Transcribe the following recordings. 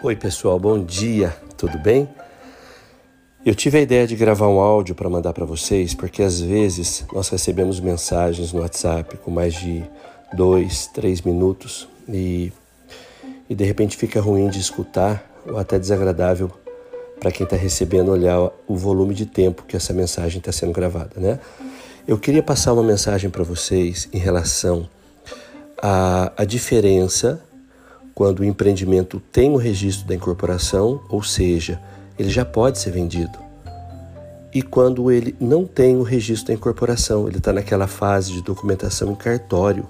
Oi, pessoal, bom dia, tudo bem? Eu tive a ideia de gravar um áudio para mandar para vocês, porque às vezes nós recebemos mensagens no WhatsApp com mais de dois, três minutos e, e de repente fica ruim de escutar ou até desagradável para quem está recebendo olhar o volume de tempo que essa mensagem está sendo gravada, né? Eu queria passar uma mensagem para vocês em relação à, à diferença quando o empreendimento tem o registro da incorporação, ou seja, ele já pode ser vendido. E quando ele não tem o registro da incorporação, ele está naquela fase de documentação em cartório,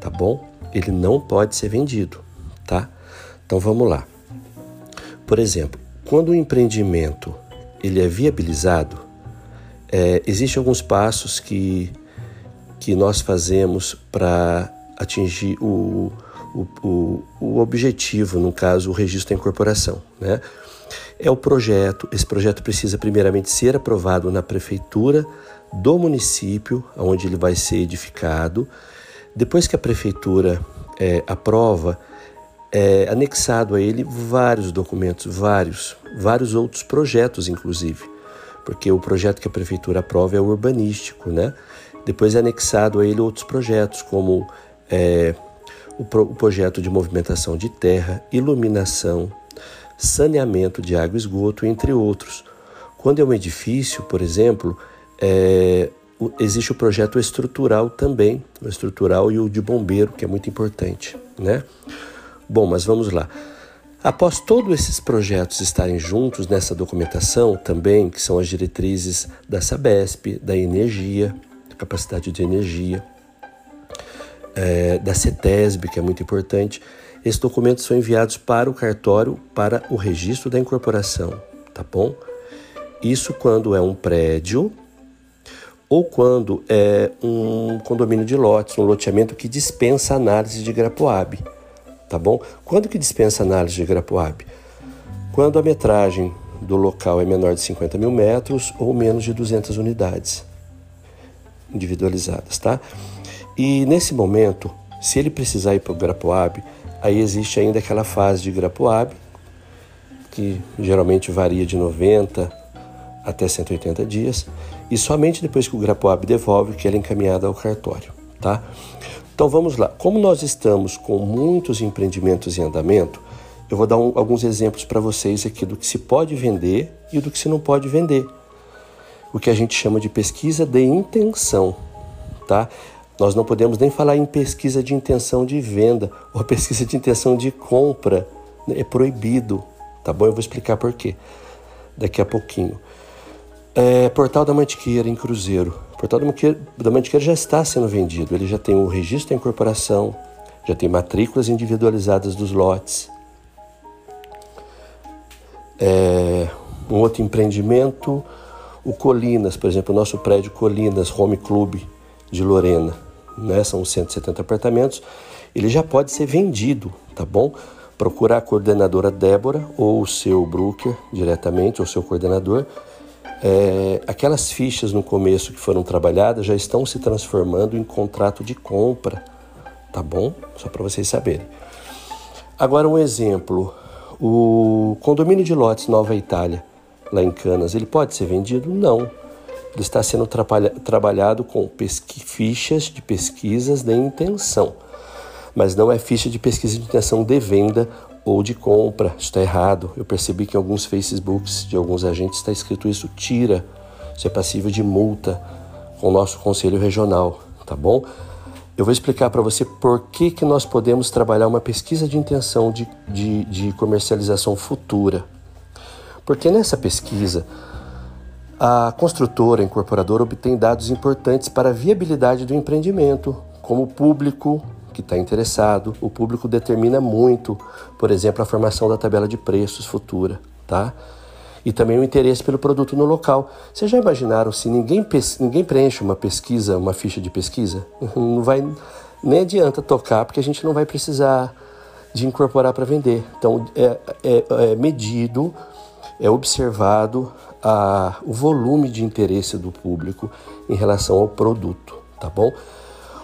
tá bom? Ele não pode ser vendido, tá? Então vamos lá. Por exemplo, quando o empreendimento ele é viabilizado, é, existem alguns passos que, que nós fazemos para atingir o, o, o, o objetivo, no caso, o registro da incorporação. Né? É o projeto, esse projeto precisa primeiramente ser aprovado na prefeitura do município onde ele vai ser edificado. Depois que a prefeitura é, aprova, é anexado a ele vários documentos, vários, vários outros projetos, inclusive, porque o projeto que a prefeitura aprova é o urbanístico, né? Depois é anexado a ele outros projetos, como é, o, pro, o projeto de movimentação de terra, iluminação, saneamento de água e esgoto, entre outros. Quando é um edifício, por exemplo, é, existe o projeto estrutural também, o estrutural e o de bombeiro, que é muito importante, né? Bom, mas vamos lá. Após todos esses projetos estarem juntos nessa documentação também, que são as diretrizes da Sabesp, da energia, da capacidade de energia, é, da CETESB, que é muito importante. Esses documentos são enviados para o cartório para o registro da incorporação, tá bom? Isso quando é um prédio ou quando é um condomínio de lotes, um loteamento que dispensa análise de Grapoab, tá bom? Quando que dispensa análise de Grapoab? Quando a metragem do local é menor de 50 mil metros ou menos de 200 unidades individualizadas, tá? E nesse momento, se ele precisar ir para o Grapoab, aí existe ainda aquela fase de Grapoab, que geralmente varia de 90 até 180 dias, e somente depois que o Grapoab devolve que ela é encaminhada ao cartório, tá? Então vamos lá. Como nós estamos com muitos empreendimentos em andamento, eu vou dar um, alguns exemplos para vocês aqui do que se pode vender e do que se não pode vender. O que a gente chama de pesquisa de intenção, tá? Nós não podemos nem falar em pesquisa de intenção de venda ou pesquisa de intenção de compra. É proibido, tá bom? Eu vou explicar por quê daqui a pouquinho. É, Portal da Mantiqueira em Cruzeiro. Portal da Mantiqueira, da Mantiqueira já está sendo vendido. Ele já tem o registro da incorporação, já tem matrículas individualizadas dos lotes. É, um outro empreendimento, o Colinas, por exemplo, o nosso prédio Colinas Home Club de Lorena né, são 170 apartamentos, ele já pode ser vendido, tá bom? Procurar a coordenadora Débora ou o seu broker diretamente, ou seu coordenador. É, aquelas fichas no começo que foram trabalhadas já estão se transformando em contrato de compra, tá bom? Só para vocês saberem. Agora um exemplo, o condomínio de lotes Nova Itália, lá em Canas, ele pode ser vendido? Não. Ele está sendo trabalhado com fichas de pesquisas de intenção, mas não é ficha de pesquisa de intenção de venda ou de compra. Isso está errado. Eu percebi que em alguns Facebooks de alguns agentes está escrito isso: tira, isso é passível de multa com o nosso conselho regional, tá bom? Eu vou explicar para você por que, que nós podemos trabalhar uma pesquisa de intenção de, de, de comercialização futura. Porque nessa pesquisa a construtora, a incorporadora, obtém dados importantes para a viabilidade do empreendimento, como o público que está interessado. O público determina muito, por exemplo, a formação da tabela de preços futura, tá? E também o interesse pelo produto no local. Vocês já imaginaram se ninguém, ninguém preenche uma pesquisa, uma ficha de pesquisa? Não vai nem adianta tocar, porque a gente não vai precisar de incorporar para vender. Então é, é, é medido, é observado a, o volume de interesse do público em relação ao produto, tá bom?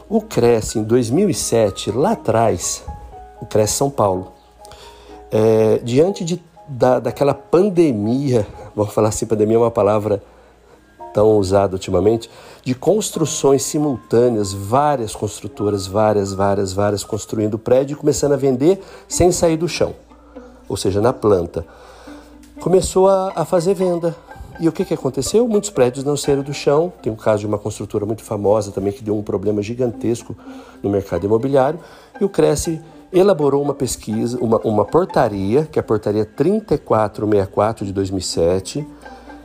O Cresce em 2007, lá atrás, o Cresce São Paulo, É, diante de, da, daquela pandemia, vamos falar assim, pandemia é uma palavra tão usada ultimamente, de construções simultâneas, várias construtoras, várias, várias, várias construindo prédio e começando a vender sem sair do chão, ou seja, na planta. Começou a, a fazer venda. E o que, que aconteceu? Muitos prédios não saíram do chão. Tem um caso de uma construtora muito famosa também que deu um problema gigantesco no mercado imobiliário. E o Cresce elaborou uma pesquisa, uma, uma portaria, que é a portaria 3464 de 2007,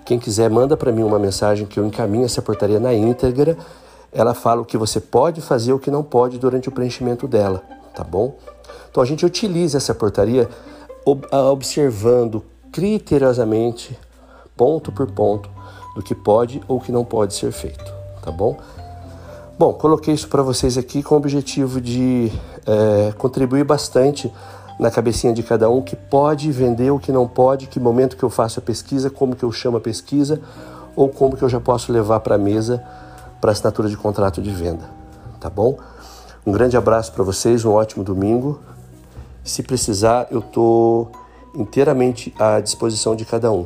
quem quiser, manda para mim uma mensagem que eu encaminho essa portaria na íntegra. Ela fala o que você pode fazer e o que não pode durante o preenchimento dela, tá bom? Então a gente utiliza essa portaria observando criteriosamente, ponto por ponto, do que pode ou que não pode ser feito, tá bom? Bom, coloquei isso para vocês aqui com o objetivo de é, contribuir bastante na cabecinha de cada um que pode vender, o que não pode, que momento que eu faço a pesquisa, como que eu chamo a pesquisa ou como que eu já posso levar para a mesa para assinatura de contrato de venda, tá bom? Um grande abraço para vocês, um ótimo domingo. Se precisar, eu estou inteiramente à disposição de cada um,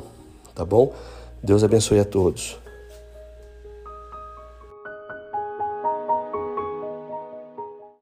tá bom? Deus abençoe a todos.